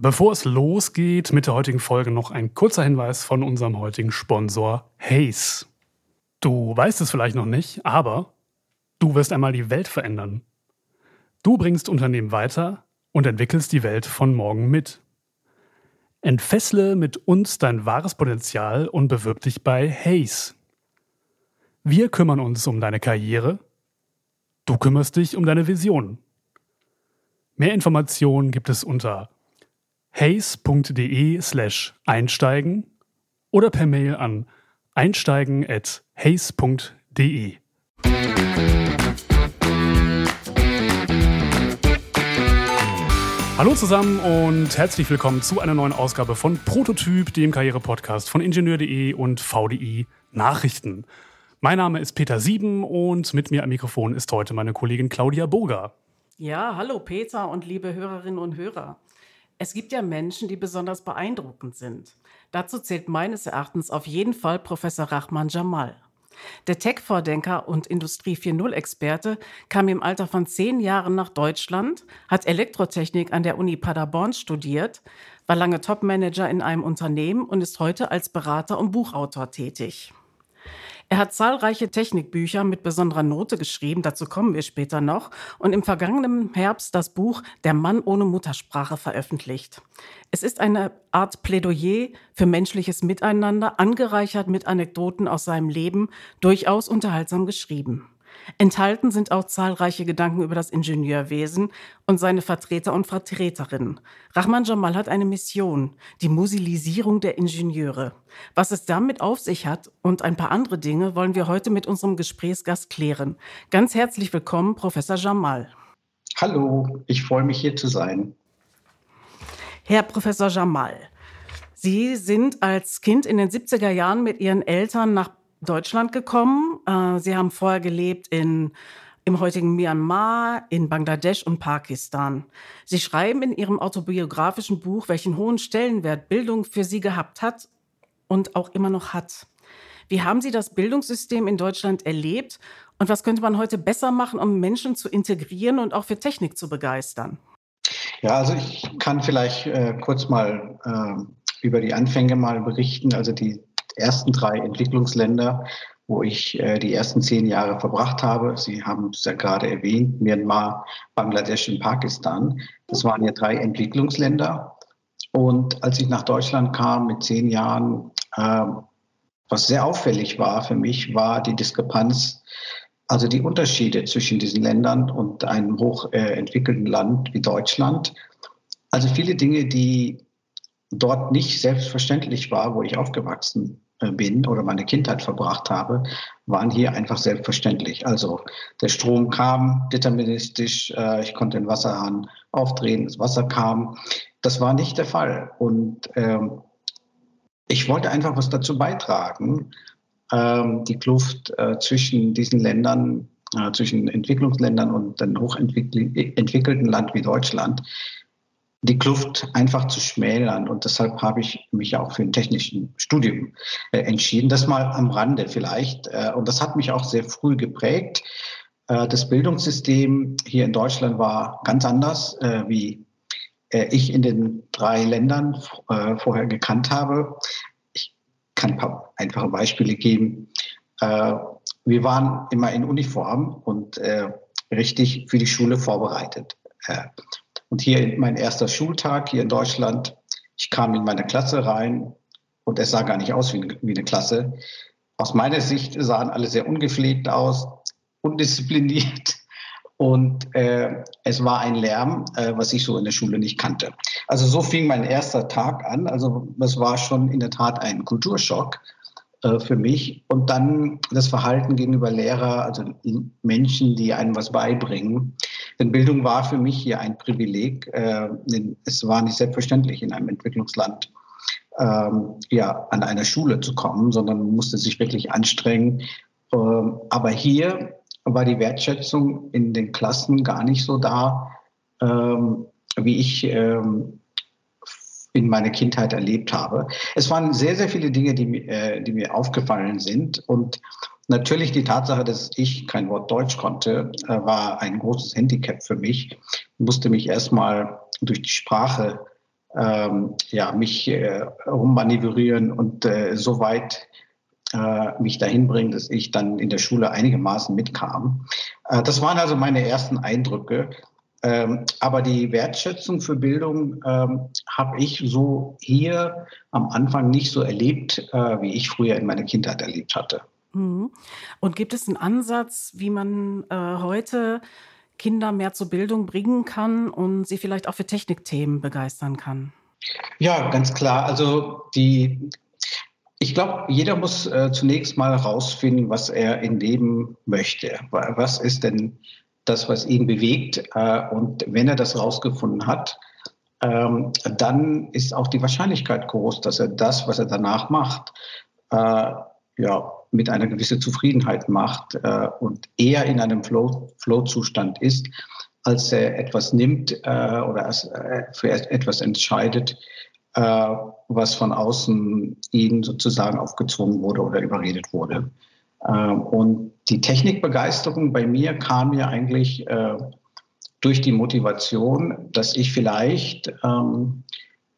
Bevor es losgeht mit der heutigen Folge, noch ein kurzer Hinweis von unserem heutigen Sponsor Haze. Du weißt es vielleicht noch nicht, aber du wirst einmal die Welt verändern. Du bringst Unternehmen weiter und entwickelst die Welt von morgen mit. Entfessle mit uns dein wahres Potenzial und bewirb dich bei Haze. Wir kümmern uns um deine Karriere, du kümmerst dich um deine Vision. Mehr Informationen gibt es unter haze.de slash einsteigen oder per Mail an einsteigen at haze.de. Hallo zusammen und herzlich willkommen zu einer neuen Ausgabe von Prototyp, dem Karriere-Podcast von Ingenieur.de und VDI Nachrichten. Mein Name ist Peter Sieben und mit mir am Mikrofon ist heute meine Kollegin Claudia Burger. Ja, hallo Peter und liebe Hörerinnen und Hörer. Es gibt ja Menschen, die besonders beeindruckend sind. Dazu zählt meines Erachtens auf jeden Fall Professor Rahman Jamal. Der Tech-Vordenker und Industrie 4.0-Experte kam im Alter von zehn Jahren nach Deutschland, hat Elektrotechnik an der Uni Paderborn studiert, war lange Topmanager in einem Unternehmen und ist heute als Berater und Buchautor tätig. Er hat zahlreiche Technikbücher mit besonderer Note geschrieben, dazu kommen wir später noch, und im vergangenen Herbst das Buch Der Mann ohne Muttersprache veröffentlicht. Es ist eine Art Plädoyer für menschliches Miteinander, angereichert mit Anekdoten aus seinem Leben, durchaus unterhaltsam geschrieben. Enthalten sind auch zahlreiche Gedanken über das Ingenieurwesen und seine Vertreter und Vertreterinnen. Rahman Jamal hat eine Mission, die Musilisierung der Ingenieure. Was es damit auf sich hat und ein paar andere Dinge wollen wir heute mit unserem Gesprächsgast klären. Ganz herzlich willkommen, Professor Jamal. Hallo, ich freue mich hier zu sein. Herr Professor Jamal, Sie sind als Kind in den 70er Jahren mit Ihren Eltern nach Deutschland gekommen. Äh, sie haben vorher gelebt in im heutigen Myanmar, in Bangladesch und Pakistan. Sie schreiben in Ihrem autobiografischen Buch, welchen hohen Stellenwert Bildung für Sie gehabt hat und auch immer noch hat. Wie haben Sie das Bildungssystem in Deutschland erlebt und was könnte man heute besser machen, um Menschen zu integrieren und auch für Technik zu begeistern? Ja, also ich kann vielleicht äh, kurz mal äh, über die Anfänge mal berichten. Also die ersten drei Entwicklungsländer, wo ich äh, die ersten zehn Jahre verbracht habe. Sie haben es ja gerade erwähnt, Myanmar, Bangladesch und Pakistan. Das waren ja drei Entwicklungsländer. Und als ich nach Deutschland kam mit zehn Jahren, äh, was sehr auffällig war für mich, war die Diskrepanz, also die Unterschiede zwischen diesen Ländern und einem hochentwickelten äh, Land wie Deutschland. Also viele Dinge, die dort nicht selbstverständlich war, wo ich aufgewachsen bin oder meine Kindheit verbracht habe, waren hier einfach selbstverständlich. Also der Strom kam deterministisch, äh, ich konnte den Wasserhahn aufdrehen, das Wasser kam. Das war nicht der Fall. Und ähm, ich wollte einfach was dazu beitragen, ähm, die Kluft äh, zwischen diesen Ländern, äh, zwischen Entwicklungsländern und einem hochentwickelten Land wie Deutschland die Kluft einfach zu schmälern. Und deshalb habe ich mich auch für ein technischen Studium äh, entschieden. Das mal am Rande vielleicht. Äh, und das hat mich auch sehr früh geprägt. Äh, das Bildungssystem hier in Deutschland war ganz anders, wie ich in den drei Ländern vorher gekannt habe. Ich kann ein paar einfache Beispiele geben. wir waren immer in Uniform und richtig für die Schule vorbereitet. Und hier mein erster Schultag hier in Deutschland. Ich kam in meine Klasse rein und es sah gar nicht aus wie, wie eine Klasse. Aus meiner Sicht sahen alle sehr ungepflegt aus, undiszipliniert. Und äh, es war ein Lärm, äh, was ich so in der Schule nicht kannte. Also so fing mein erster Tag an. Also das war schon in der Tat ein Kulturschock äh, für mich. Und dann das Verhalten gegenüber Lehrer, also Menschen, die einem was beibringen. Denn Bildung war für mich hier ein Privileg. Äh, es war nicht selbstverständlich in einem Entwicklungsland ähm, ja, an einer Schule zu kommen, sondern man musste sich wirklich anstrengen. Ähm, aber hier war die Wertschätzung in den Klassen gar nicht so da, ähm, wie ich in meiner Kindheit erlebt habe. Es waren sehr, sehr viele Dinge, die, äh, die mir aufgefallen sind. Und Natürlich die Tatsache, dass ich kein Wort Deutsch konnte, äh, war ein großes Handicap für mich. Ich musste mich erstmal durch die Sprache ähm, ja, mich äh, rummanövrieren und äh, so weit äh, mich dahin bringen, dass ich dann in der Schule einigermaßen mitkam. Äh, das waren also meine ersten Eindrücke. Ähm, aber die Wertschätzung für Bildung ähm, habe ich so hier am Anfang nicht so erlebt, äh, wie ich früher in meiner Kindheit erlebt hatte. Mhm. Und gibt es einen Ansatz, wie man äh, heute Kinder mehr zur Bildung bringen kann und sie vielleicht auch für Technikthemen begeistern kann? Ja, ganz klar. Also die, ich glaube, jeder muss äh, zunächst mal herausfinden, was er in Leben möchte. Was ist denn das, was ihn bewegt? Äh, und wenn er das herausgefunden hat, ähm, dann ist auch die Wahrscheinlichkeit groß, dass er das, was er danach macht, äh, ja, mit einer gewissen Zufriedenheit macht äh, und eher in einem Flow-Zustand ist, als er etwas nimmt oder für etwas entscheidet, was von außen ihnen sozusagen aufgezwungen wurde oder überredet wurde. Ähm, und die Technikbegeisterung bei mir kam ja eigentlich äh, durch die Motivation, dass ich vielleicht ähm,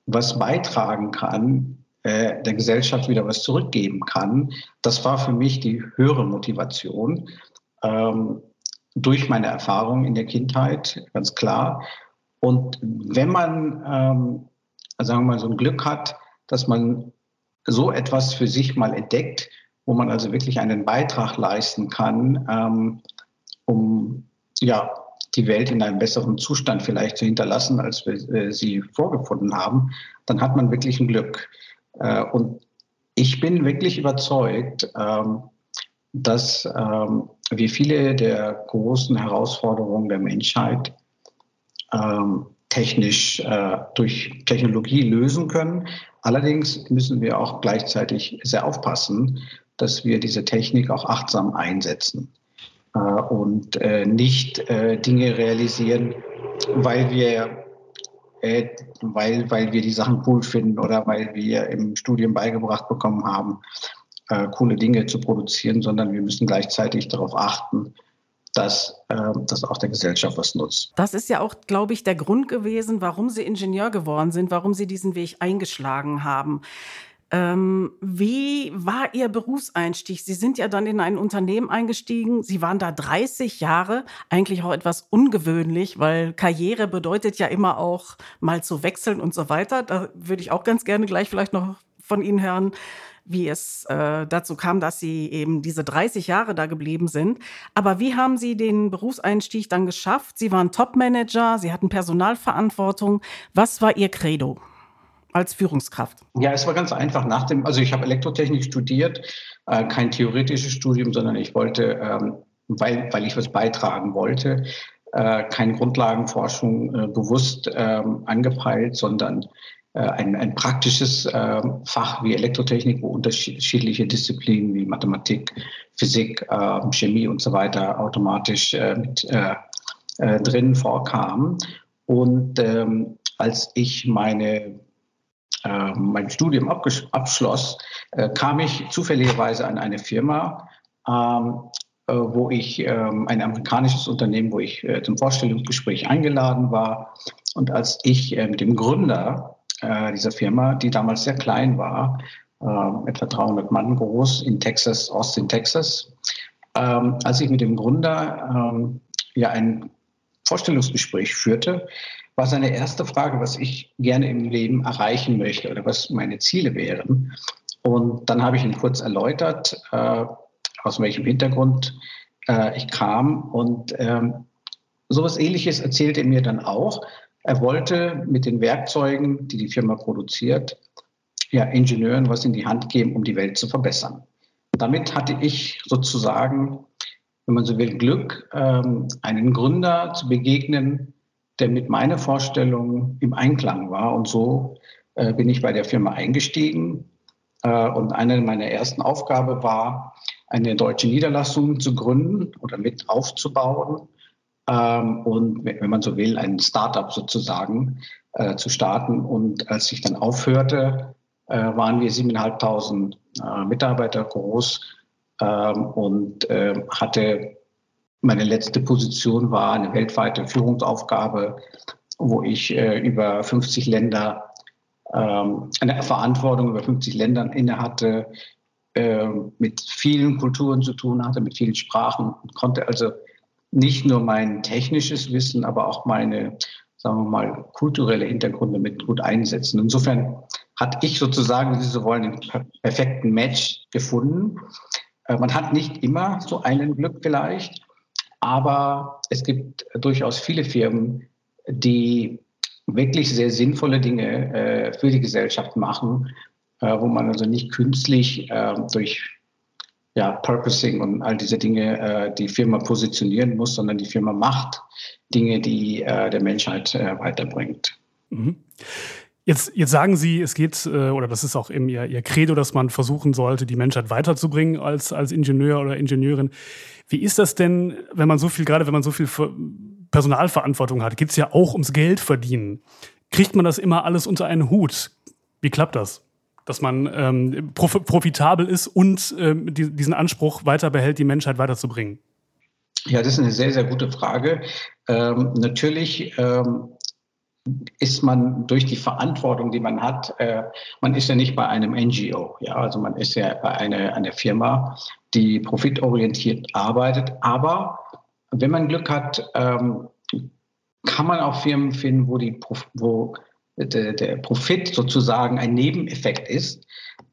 was beitragen kann äh, der Gesellschaft wieder was zurückgeben kann. Das war für mich die höhere Motivation. Ähm, durch meine Erfahrung in der Kindheit, ganz klar. Und wenn man, ähm, sagen wir mal, so ein Glück hat, dass man so etwas für sich mal entdeckt, wo man also wirklich einen Beitrag leisten kann, ähm, um ja, die Welt in einem besseren Zustand vielleicht zu hinterlassen, als wir äh, sie vorgefunden haben, dann hat man wirklich ein Glück. Äh, und ich bin wirklich überzeugt, ähm, dass ähm, wir viele der großen Herausforderungen der Menschheit ähm, technisch äh, durch Technologie lösen können. Allerdings müssen wir auch gleichzeitig sehr aufpassen, dass wir diese Technik auch achtsam einsetzen äh, und nicht Dinge realisieren, weil wir äh, weil, weil wir die Sachen cool finden oder weil wir im Studium beigebracht bekommen haben, äh, coole Dinge zu produzieren, sondern wir müssen gleichzeitig darauf achten, dass äh, das auch der Gesellschaft was nutzt. Das ist ja auch, glaube ich, der Grund gewesen, warum Sie Ingenieur geworden sind, warum Sie diesen Weg eingeschlagen haben. Ähm, wie war Ihr Berufseinstieg? Sie sind ja dann in ein Unternehmen eingestiegen. Sie waren da 30 Jahre, eigentlich auch etwas ungewöhnlich, weil Karriere bedeutet ja immer auch mal zu wechseln und so weiter. Da würde ich auch ganz gerne gleich vielleicht noch von Ihnen hören, wie es äh, dazu kam, dass Sie eben diese 30 Jahre da geblieben sind. Aber wie haben Sie den Berufseinstieg dann geschafft? Sie waren Topmanager, Sie hatten Personalverantwortung. Was war Ihr Credo? Als Führungskraft? Ja, es war ganz einfach. Nach dem, also ich habe Elektrotechnik studiert, äh, kein theoretisches Studium, sondern ich wollte, ähm, weil, weil ich was beitragen wollte, äh, keine Grundlagenforschung äh, bewusst ähm, angepeilt, sondern ein, ein praktisches äh, Fach wie Elektrotechnik, wo unterschiedliche Disziplinen wie Mathematik, Physik, Chemie und so weiter automatisch mit drin vorkamen. Und ähm, als ich meine äh, mein Studium abschloss, äh, kam ich zufälligerweise an eine Firma, ähm, äh, wo ich ähm, ein amerikanisches Unternehmen, wo ich äh, zum Vorstellungsgespräch eingeladen war. Und als ich äh, mit dem Gründer äh, dieser Firma, die damals sehr klein war, etwa 300 Mann groß in Texas, Austin, Texas, ähm, als ich mit dem Gründer ähm, ja ein Vorstellungsgespräch führte, war seine erste Frage, was ich gerne im Leben erreichen möchte oder was meine Ziele wären. Und dann habe ich ihm kurz erläutert, äh, aus welchem Hintergrund äh, ich kam. Und ähm, sowas Ähnliches erzählte er mir dann auch. Er wollte mit den Werkzeugen, die die Firma produziert, ja, Ingenieuren was in die Hand geben, um die Welt zu verbessern. Damit hatte ich sozusagen, wenn man so will, Glück, ähm, einen Gründer zu begegnen, der mit meiner Vorstellung im Einklang war. Und so äh, bin ich bei der Firma eingestiegen. Äh, und eine meiner ersten Aufgaben war, eine deutsche Niederlassung zu gründen oder mit aufzubauen. Ähm, und wenn man so will, ein Startup sozusagen äh, zu starten. Und als ich dann aufhörte, äh, waren wir 7.500 äh, Mitarbeiter groß ähm, und äh, hatte meine letzte Position war eine weltweite Führungsaufgabe, wo ich äh, über 50 Länder ähm, eine Verantwortung über 50 Ländern innehatte, äh, mit vielen Kulturen zu tun hatte, mit vielen Sprachen und konnte also nicht nur mein technisches Wissen, aber auch meine, sagen wir mal, kulturelle Hintergründe mit gut einsetzen. Insofern hatte ich sozusagen, wenn Sie so wollen, den perfekten Match gefunden. Äh, man hat nicht immer so einen Glück vielleicht, aber es gibt durchaus viele Firmen, die wirklich sehr sinnvolle Dinge äh, für die Gesellschaft machen, äh, wo man also nicht künstlich äh, durch ja, Purposing und all diese Dinge äh, die Firma positionieren muss, sondern die Firma macht Dinge, die äh, der Menschheit äh, weiterbringt. Mhm. Jetzt, jetzt sagen Sie, es geht, äh, oder das ist auch eben Ihr, Ihr Credo, dass man versuchen sollte, die Menschheit weiterzubringen als, als Ingenieur oder Ingenieurin. Wie ist das denn, wenn man so viel, gerade wenn man so viel Personalverantwortung hat, geht es ja auch ums Geld verdienen. Kriegt man das immer alles unter einen Hut? Wie klappt das? Dass man ähm, prof profitabel ist und ähm, die, diesen Anspruch weiter behält, die Menschheit weiterzubringen? Ja, das ist eine sehr, sehr gute Frage. Ähm, natürlich ähm, ist man durch die Verantwortung, die man hat, äh, man ist ja nicht bei einem NGO, ja, also man ist ja bei einer, einer Firma, die profitorientiert arbeitet, aber wenn man Glück hat, ähm, kann man auch Firmen finden, wo, die, wo der, der Profit sozusagen ein Nebeneffekt ist.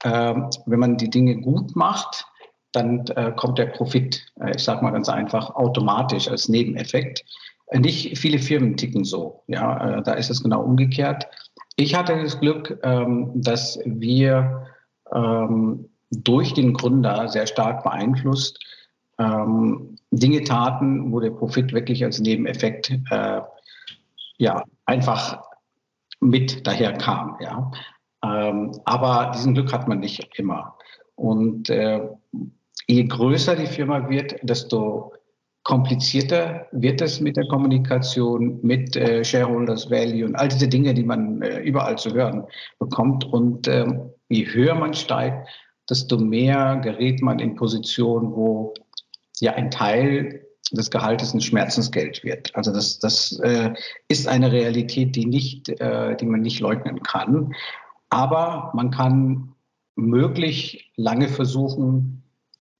Ähm, wenn man die Dinge gut macht, dann äh, kommt der Profit, äh, ich sage mal ganz einfach, automatisch als Nebeneffekt. Nicht viele Firmen ticken so. Ja, äh, da ist es genau umgekehrt. Ich hatte das Glück, ähm, dass wir ähm, durch den Gründer sehr stark beeinflusst ähm, Dinge taten, wo der Profit wirklich als Nebeneffekt äh, ja einfach mit daher kam. Ja. Aber diesen Glück hat man nicht immer. Und äh, je größer die Firma wird, desto komplizierter wird es mit der Kommunikation, mit äh, Shareholders Value und all diese Dinge, die man äh, überall zu hören bekommt. Und äh, je höher man steigt, desto mehr gerät man in Positionen, wo ja ein Teil des Gehaltes ein Schmerzensgeld wird. Also das, das äh, ist eine Realität, die nicht, äh, die man nicht leugnen kann. Aber man kann möglich lange versuchen,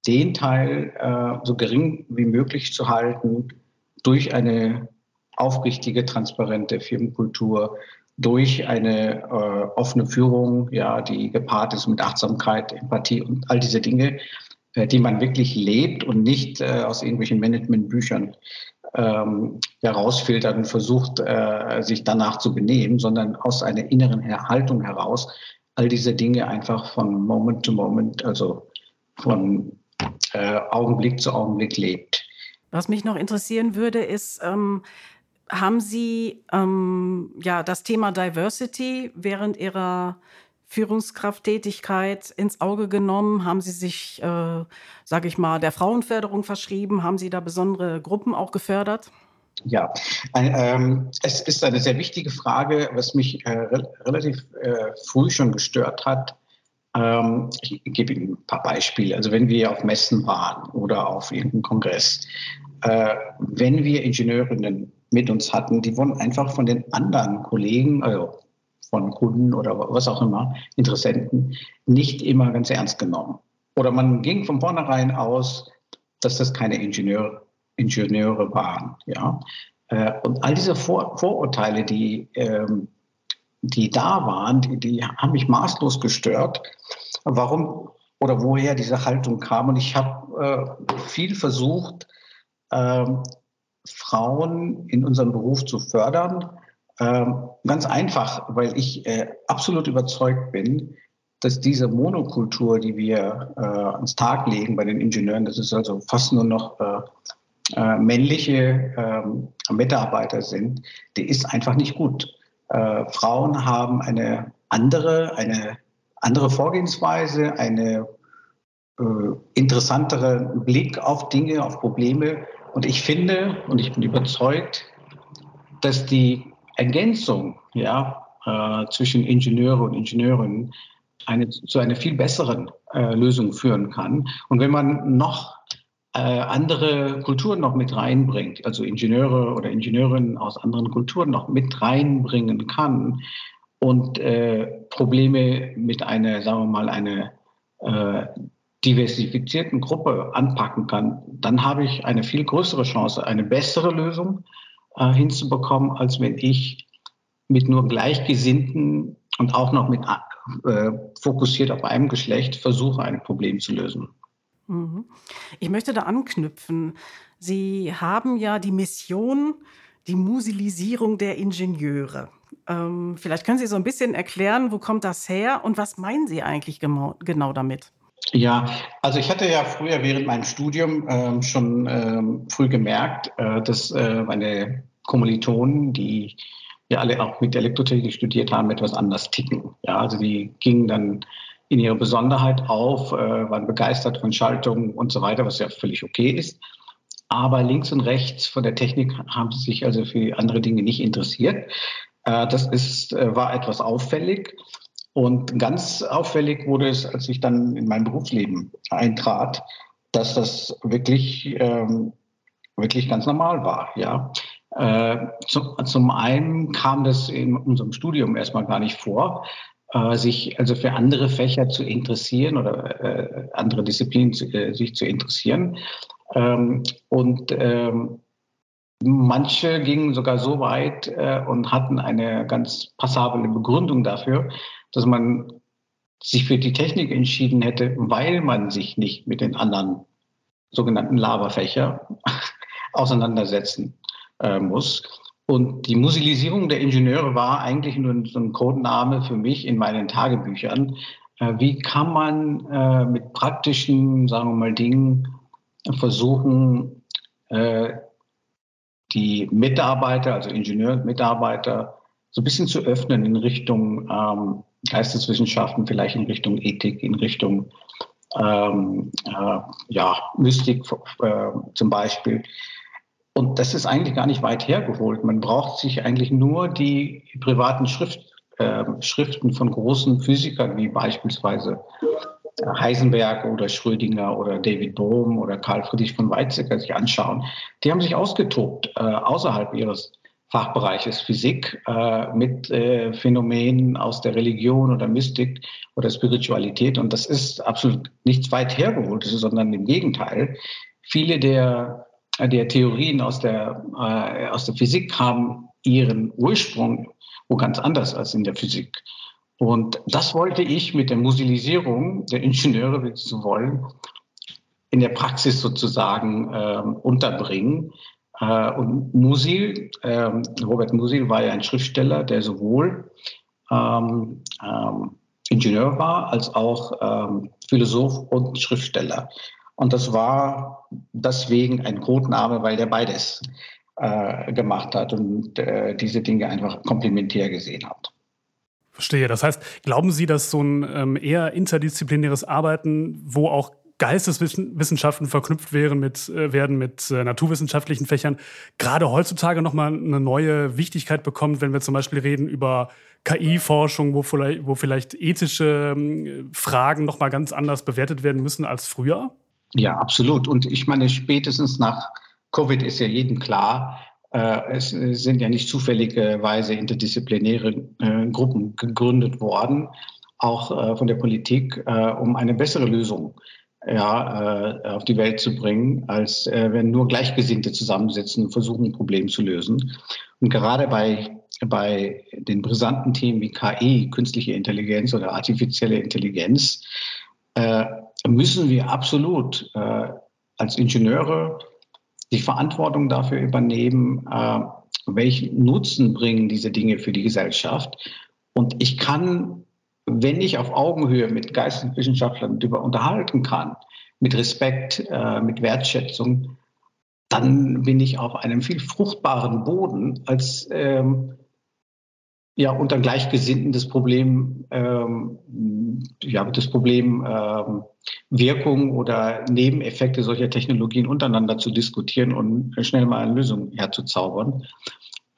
den Teil äh, so gering wie möglich zu halten durch eine aufrichtige, transparente Firmenkultur, durch eine äh, offene Führung, ja, die gepaart ist mit Achtsamkeit, Empathie und all diese Dinge, äh, die man wirklich lebt und nicht äh, aus irgendwelchen Managementbüchern ähm, herausfiltert und versucht, äh, sich danach zu benehmen, sondern aus einer inneren Haltung heraus all diese Dinge einfach von Moment zu Moment, also von äh, Augenblick zu Augenblick lebt. Was mich noch interessieren würde, ist, ähm, haben Sie ähm, ja das Thema Diversity während Ihrer Führungskrafttätigkeit ins Auge genommen? Haben Sie sich, äh, sage ich mal, der Frauenförderung verschrieben? Haben Sie da besondere Gruppen auch gefördert? Ja, ein, ähm, es ist eine sehr wichtige Frage, was mich äh, re relativ äh, früh schon gestört hat. Ähm, ich gebe Ihnen ein paar Beispiele. Also wenn wir auf Messen waren oder auf irgendeinem Kongress, äh, wenn wir Ingenieurinnen mit uns hatten, die wurden einfach von den anderen Kollegen, also von Kunden oder was auch immer, Interessenten, nicht immer ganz ernst genommen. Oder man ging von vornherein aus, dass das keine Ingenieur, Ingenieure waren. Ja? Äh, und all diese Vor Vorurteile, die, ähm, die da waren, die, die haben mich maßlos gestört. Warum oder woher diese Haltung kam. Und ich habe äh, viel versucht, äh, Frauen in unserem Beruf zu fördern, ähm, ganz einfach, weil ich äh, absolut überzeugt bin, dass diese Monokultur, die wir äh, ans Tag legen bei den Ingenieuren, das ist also fast nur noch äh, äh, männliche ähm, Mitarbeiter sind, die ist einfach nicht gut. Äh, Frauen haben eine andere, eine andere Vorgehensweise, eine äh, interessantere Blick auf Dinge, auf Probleme. Und ich finde und ich bin überzeugt, dass die Ergänzung ja, äh, zwischen Ingenieure und Ingenieurinnen eine, zu einer viel besseren äh, Lösung führen kann. Und wenn man noch äh, andere Kulturen noch mit reinbringt, also Ingenieure oder Ingenieurinnen aus anderen Kulturen noch mit reinbringen kann und äh, Probleme mit einer, sagen wir mal, einer äh, diversifizierten Gruppe anpacken kann, dann habe ich eine viel größere Chance, eine bessere Lösung äh, hinzubekommen, als wenn ich mit nur Gleichgesinnten und auch noch mit äh, fokussiert auf einem Geschlecht versuche, ein Problem zu lösen. Mhm. Ich möchte da anknüpfen. Sie haben ja die Mission, die Musilisierung der Ingenieure. Ähm, vielleicht können Sie so ein bisschen erklären, wo kommt das her und was meinen Sie eigentlich genau, genau damit? Ja, also ich hatte ja früher während meinem Studium ähm, schon ähm, früh gemerkt, äh, dass äh, meine Kommilitonen, die ja alle auch mit Elektrotechnik studiert haben, etwas anders ticken. Ja, also die gingen dann in ihrer Besonderheit auf, äh, waren begeistert von Schaltungen und so weiter, was ja völlig okay ist. Aber links und rechts von der Technik haben sie sich also für andere Dinge nicht interessiert. Äh, das ist, äh, war etwas auffällig. Und ganz auffällig wurde es, als ich dann in mein Berufsleben eintrat, dass das wirklich, ähm, wirklich ganz normal war. Ja. Äh, zum, zum einen kam das in unserem Studium erstmal gar nicht vor, äh, sich also für andere Fächer zu interessieren oder äh, andere Disziplinen zu, äh, sich zu interessieren. Ähm, und ähm, manche gingen sogar so weit äh, und hatten eine ganz passable Begründung dafür, dass man sich für die Technik entschieden hätte, weil man sich nicht mit den anderen sogenannten Laberfächer auseinandersetzen äh, muss. Und die Musilisierung der Ingenieure war eigentlich nur so ein Codename für mich in meinen Tagebüchern. Äh, wie kann man äh, mit praktischen, sagen wir mal, Dingen versuchen, äh, die Mitarbeiter, also Ingenieure und Mitarbeiter, so ein bisschen zu öffnen in Richtung ähm, Geisteswissenschaften, vielleicht in Richtung Ethik, in Richtung ähm, äh, ja, Mystik äh, zum Beispiel. Und das ist eigentlich gar nicht weit hergeholt. Man braucht sich eigentlich nur die privaten Schrift, äh, Schriften von großen Physikern wie beispielsweise Heisenberg oder Schrödinger oder David Bohm oder Karl Friedrich von Weizsäcker sich anschauen. Die haben sich ausgetobt äh, außerhalb ihres Fachbereiches Physik äh, mit äh, Phänomenen aus der Religion oder Mystik oder Spiritualität. Und das ist absolut nichts weit hergeholtes, sondern im Gegenteil. Viele der der Theorien aus der, äh, aus der Physik haben ihren Ursprung wo ganz anders als in der Physik. Und das wollte ich mit der Musilisierung der Ingenieure, wenn Sie wollen, in der Praxis sozusagen äh, unterbringen. Äh, und Musil, äh, Robert Musil war ja ein Schriftsteller, der sowohl ähm, ähm, Ingenieur war als auch ähm, Philosoph und Schriftsteller. Und das war deswegen ein Codename, weil der beides äh, gemacht hat und äh, diese Dinge einfach komplementär gesehen hat. Verstehe. Das heißt, glauben Sie, dass so ein ähm, eher interdisziplinäres Arbeiten, wo auch Geisteswissenschaften verknüpft wären mit, äh, werden mit äh, naturwissenschaftlichen Fächern, gerade heutzutage nochmal eine neue Wichtigkeit bekommt, wenn wir zum Beispiel reden über KI-Forschung, wo vielleicht, wo vielleicht ethische ähm, Fragen nochmal ganz anders bewertet werden müssen als früher? Ja, absolut. Und ich meine, spätestens nach Covid ist ja jedem klar, äh, es sind ja nicht zufälligerweise interdisziplinäre äh, Gruppen gegründet worden, auch äh, von der Politik, äh, um eine bessere Lösung ja, äh, auf die Welt zu bringen, als äh, wenn nur Gleichgesinnte zusammensitzen und versuchen, ein Problem zu lösen. Und gerade bei bei den brisanten Themen wie KI, künstliche Intelligenz oder artifizielle Intelligenz, äh, müssen wir absolut äh, als Ingenieure die Verantwortung dafür übernehmen, äh, welchen Nutzen bringen diese Dinge für die Gesellschaft. Und ich kann, wenn ich auf Augenhöhe mit Geisteswissenschaftlern darüber unterhalten kann, mit Respekt, äh, mit Wertschätzung, dann bin ich auf einem viel fruchtbaren Boden, als ähm, ja unter Gleichgesinnten das Problem, ähm, ja, das Problem ähm, Wirkung oder Nebeneffekte solcher Technologien untereinander zu diskutieren und schnell mal eine Lösung herzuzaubern.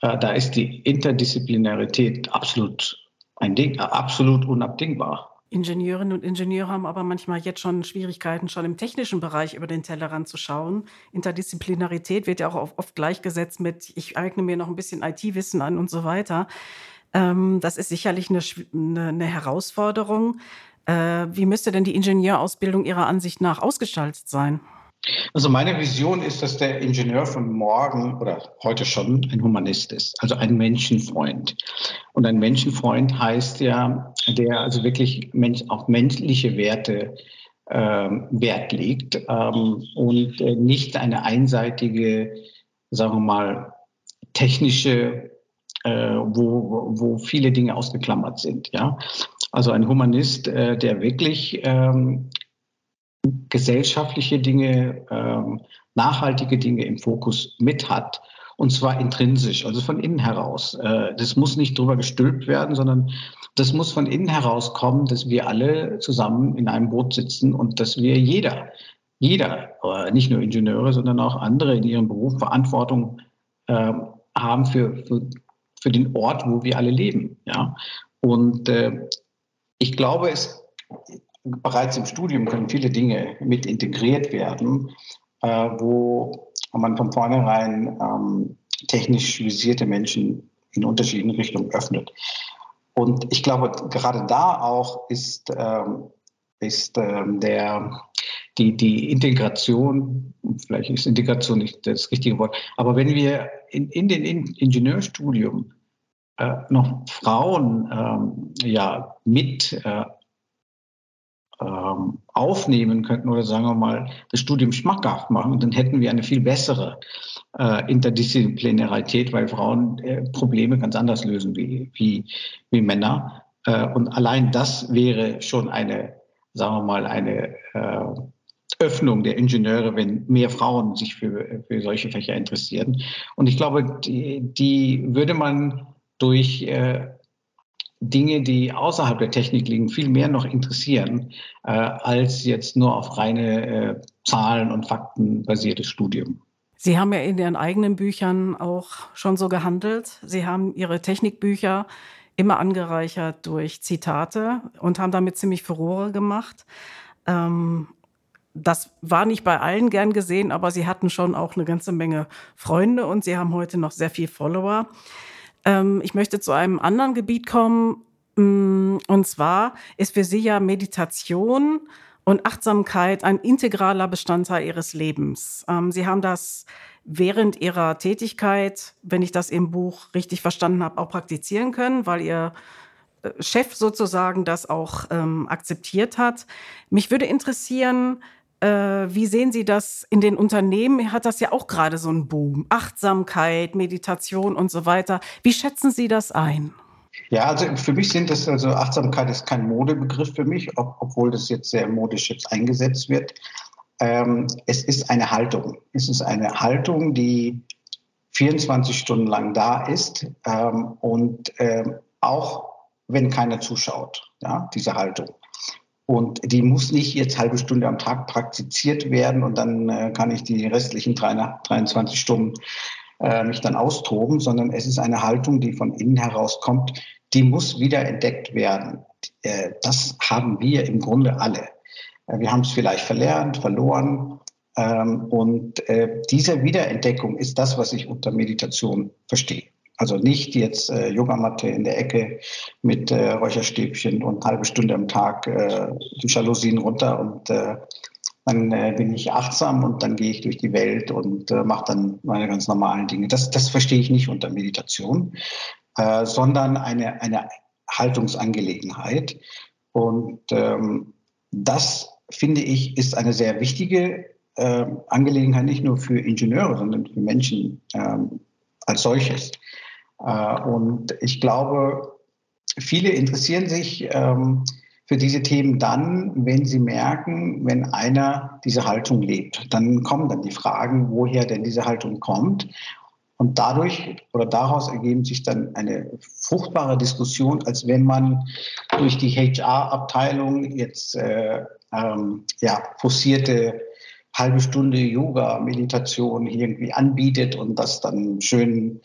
Äh, da ist die Interdisziplinarität absolut ein Ding, äh, absolut unabdingbar. Ingenieurinnen und Ingenieure haben aber manchmal jetzt schon Schwierigkeiten, schon im technischen Bereich über den Tellerrand zu schauen. Interdisziplinarität wird ja auch oft gleichgesetzt mit, ich eigne mir noch ein bisschen IT-Wissen an und so weiter. Ähm, das ist sicherlich eine, eine, eine Herausforderung. Äh, wie müsste denn die Ingenieurausbildung Ihrer Ansicht nach ausgestaltet sein? Also meine Vision ist, dass der Ingenieur von morgen oder heute schon ein Humanist ist, also ein Menschenfreund. Und ein Menschenfreund heißt ja, der also wirklich auf menschliche Werte ähm, Wert legt ähm, und äh, nicht eine einseitige, sagen wir mal, technische, äh, wo, wo viele Dinge ausgeklammert sind. Ja, also ein Humanist, äh, der wirklich ähm, gesellschaftliche Dinge, ähm, nachhaltige Dinge im Fokus mit hat. Und zwar intrinsisch, also von innen heraus. Äh, das muss nicht drüber gestülpt werden, sondern das muss von innen heraus kommen, dass wir alle zusammen in einem Boot sitzen und dass wir jeder, jeder, äh, nicht nur Ingenieure, sondern auch andere in ihrem Beruf Verantwortung äh, haben für, für, für, den Ort, wo wir alle leben. Ja? Und äh, ich glaube, es bereits im Studium können viele Dinge mit integriert werden, äh, wo man von vornherein ähm, technisch visierte Menschen in unterschiedlichen Richtungen öffnet. Und ich glaube, gerade da auch ist, ähm, ist ähm, der, die, die Integration, vielleicht ist Integration nicht das richtige Wort, aber wenn wir in, in den Ingenieurstudium äh, noch Frauen ähm, ja, mit äh, ähm, aufnehmen könnten oder sagen wir mal das Studium schmackhaft machen, dann hätten wir eine viel bessere äh, Interdisziplinarität, weil Frauen äh, Probleme ganz anders lösen wie, wie, wie Männer. Äh, und allein das wäre schon eine, sagen wir mal, eine äh, Öffnung der Ingenieure, wenn mehr Frauen sich für, für solche Fächer interessieren. Und ich glaube, die, die würde man durch äh, Dinge, die außerhalb der Technik liegen, viel mehr noch interessieren, äh, als jetzt nur auf reine äh, Zahlen und Fakten basiertes Studium. Sie haben ja in Ihren eigenen Büchern auch schon so gehandelt. Sie haben Ihre Technikbücher immer angereichert durch Zitate und haben damit ziemlich Furore gemacht. Ähm, das war nicht bei allen gern gesehen, aber Sie hatten schon auch eine ganze Menge Freunde und Sie haben heute noch sehr viel Follower. Ähm, ich möchte zu einem anderen Gebiet kommen. Mm, und zwar ist für Sie ja Meditation und Achtsamkeit ein integraler Bestandteil Ihres Lebens. Ähm, Sie haben das während Ihrer Tätigkeit, wenn ich das im Buch richtig verstanden habe, auch praktizieren können, weil Ihr äh, Chef sozusagen das auch ähm, akzeptiert hat. Mich würde interessieren, wie sehen Sie das in den Unternehmen? Hat das ja auch gerade so einen Boom. Achtsamkeit, Meditation und so weiter. Wie schätzen Sie das ein? Ja, also für mich sind das, also Achtsamkeit ist kein Modebegriff für mich, ob, obwohl das jetzt sehr modisch jetzt eingesetzt wird. Ähm, es ist eine Haltung. Es ist eine Haltung, die 24 Stunden lang da ist ähm, und ähm, auch wenn keiner zuschaut, ja, diese Haltung. Und die muss nicht jetzt halbe Stunde am Tag praktiziert werden und dann äh, kann ich die restlichen 23 Stunden äh, mich dann austoben, sondern es ist eine Haltung, die von innen herauskommt, die muss wieder entdeckt werden. Äh, das haben wir im Grunde alle. Wir haben es vielleicht verlernt, verloren. Ähm, und diese Wiederentdeckung ist das, was ich unter Meditation verstehe. Also nicht jetzt äh, Yogamatte in der Ecke mit äh, Räucherstäbchen und halbe Stunde am Tag äh, die Jalousien runter und äh, dann äh, bin ich achtsam und dann gehe ich durch die Welt und äh, mache dann meine ganz normalen Dinge. Das, das verstehe ich nicht unter Meditation, äh, sondern eine, eine Haltungsangelegenheit. Und ähm, das, finde ich, ist eine sehr wichtige äh, Angelegenheit, nicht nur für Ingenieure, sondern für Menschen ähm, als solches. Äh, und ich glaube, viele interessieren sich ähm, für diese Themen dann, wenn sie merken, wenn einer diese Haltung lebt. Dann kommen dann die Fragen, woher denn diese Haltung kommt. Und dadurch oder daraus ergeben sich dann eine fruchtbare Diskussion, als wenn man durch die HR-Abteilung jetzt äh, ähm, ja, forcierte halbe Stunde Yoga, Meditation irgendwie anbietet und das dann schön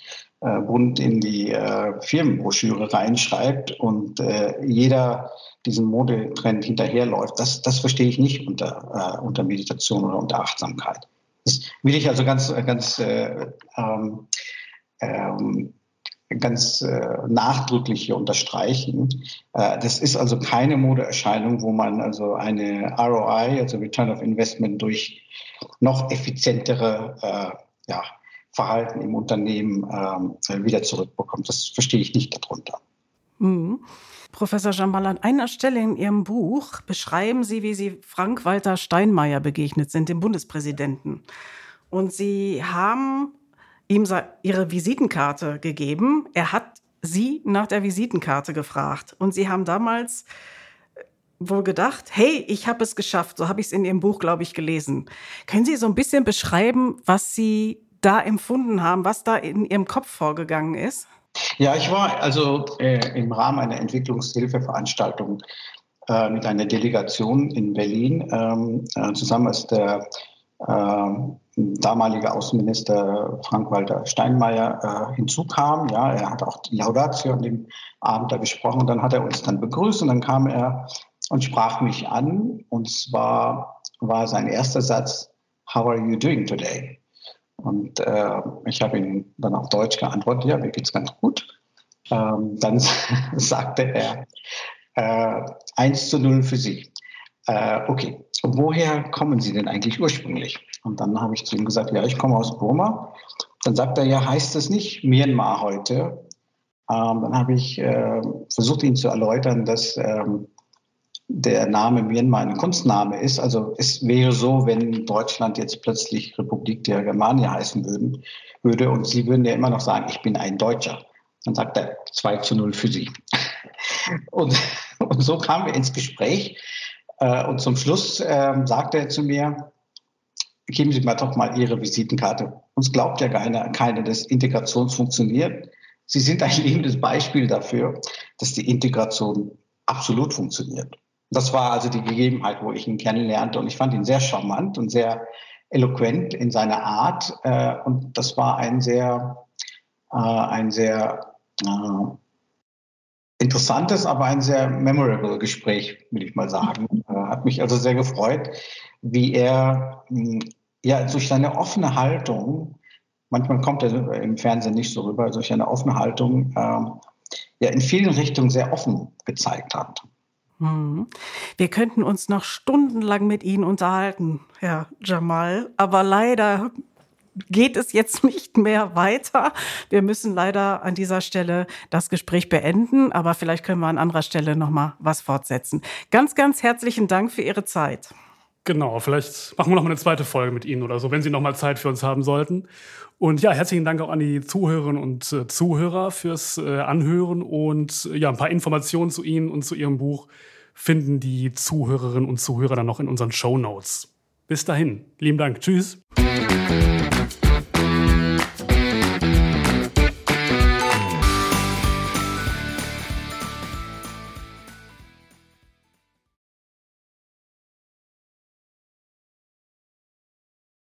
äh, bunt in die äh, Firmenbroschüre reinschreibt und äh, jeder diesen Modetrend hinterherläuft. Das, das verstehe ich nicht unter, äh, unter Meditation oder unter Achtsamkeit. Das will ich also ganz, ganz äh, ähm, ähm, ganz nachdrücklich hier unterstreichen. Das ist also keine Modeerscheinung, wo man also eine ROI, also Return of Investment, durch noch effizientere ja, Verhalten im Unternehmen äh, wieder zurückbekommt. Das verstehe ich nicht darunter. Mhm. Professor Jamal, an einer Stelle in Ihrem Buch beschreiben Sie, wie Sie Frank-Walter Steinmeier begegnet sind, dem Bundespräsidenten. Und Sie haben ihm Ihre Visitenkarte gegeben. Er hat Sie nach der Visitenkarte gefragt. Und Sie haben damals äh, wohl gedacht, hey, ich habe es geschafft. So habe ich es in Ihrem Buch, glaube ich, gelesen. Können Sie so ein bisschen beschreiben, was Sie da empfunden haben, was da in Ihrem Kopf vorgegangen ist? Ja, ich war also äh, im Rahmen einer Entwicklungshilfeveranstaltung äh, mit einer Delegation in Berlin ähm, äh, zusammen als der ähm, damalige Außenminister Frank-Walter Steinmeier äh, hinzukam. Ja, er hat auch die Laudatio an dem Abend da gesprochen und dann hat er uns dann begrüßt und dann kam er und sprach mich an und zwar war sein erster Satz, How are you doing today? Und äh, ich habe ihm dann auf Deutsch geantwortet, ja, mir geht's ganz gut. Ähm, dann sagte er, äh, 1 zu 0 für Sie. Äh, okay, und woher kommen Sie denn eigentlich ursprünglich? Und dann habe ich zu ihm gesagt, ja, ich komme aus Burma. Dann sagt er, ja, heißt das nicht Myanmar heute? Ähm, dann habe ich äh, versucht, ihn zu erläutern, dass ähm, der Name Myanmar ein Kunstname ist. Also es wäre so, wenn Deutschland jetzt plötzlich Republik der Germania heißen würden, würde und Sie würden ja immer noch sagen, ich bin ein Deutscher. Dann sagt er 2 zu 0 für Sie. Und, und so kamen wir ins Gespräch. Äh, und zum Schluss ähm, sagte er zu mir, geben Sie mir doch mal Ihre Visitenkarte. Uns glaubt ja keiner, keiner, dass Integration funktioniert. Sie sind ein lebendes Beispiel dafür, dass die Integration absolut funktioniert. Das war also die Gegebenheit, wo ich ihn kennenlernte. Und ich fand ihn sehr charmant und sehr eloquent in seiner Art. Äh, und das war ein sehr, äh, ein sehr äh, interessantes, aber ein sehr memorable Gespräch, will ich mal sagen. Hat mich also sehr gefreut, wie er hm, ja durch seine offene Haltung, manchmal kommt er im Fernsehen nicht so rüber, durch eine offene Haltung ja in vielen Richtungen sehr offen gezeigt hat. Mhm. Wir könnten uns noch stundenlang mit Ihnen unterhalten, Herr Jamal, aber leider geht es jetzt nicht mehr weiter. Wir müssen leider an dieser Stelle das Gespräch beenden, aber vielleicht können wir an anderer Stelle noch mal was fortsetzen. Ganz, ganz herzlichen Dank für Ihre Zeit. Genau, vielleicht machen wir noch mal eine zweite Folge mit Ihnen oder so, wenn Sie noch mal Zeit für uns haben sollten. Und ja, herzlichen Dank auch an die Zuhörerinnen und äh, Zuhörer fürs äh, Anhören und äh, ja, ein paar Informationen zu Ihnen und zu Ihrem Buch finden die Zuhörerinnen und Zuhörer dann noch in unseren Show Notes. Bis dahin, lieben Dank, tschüss.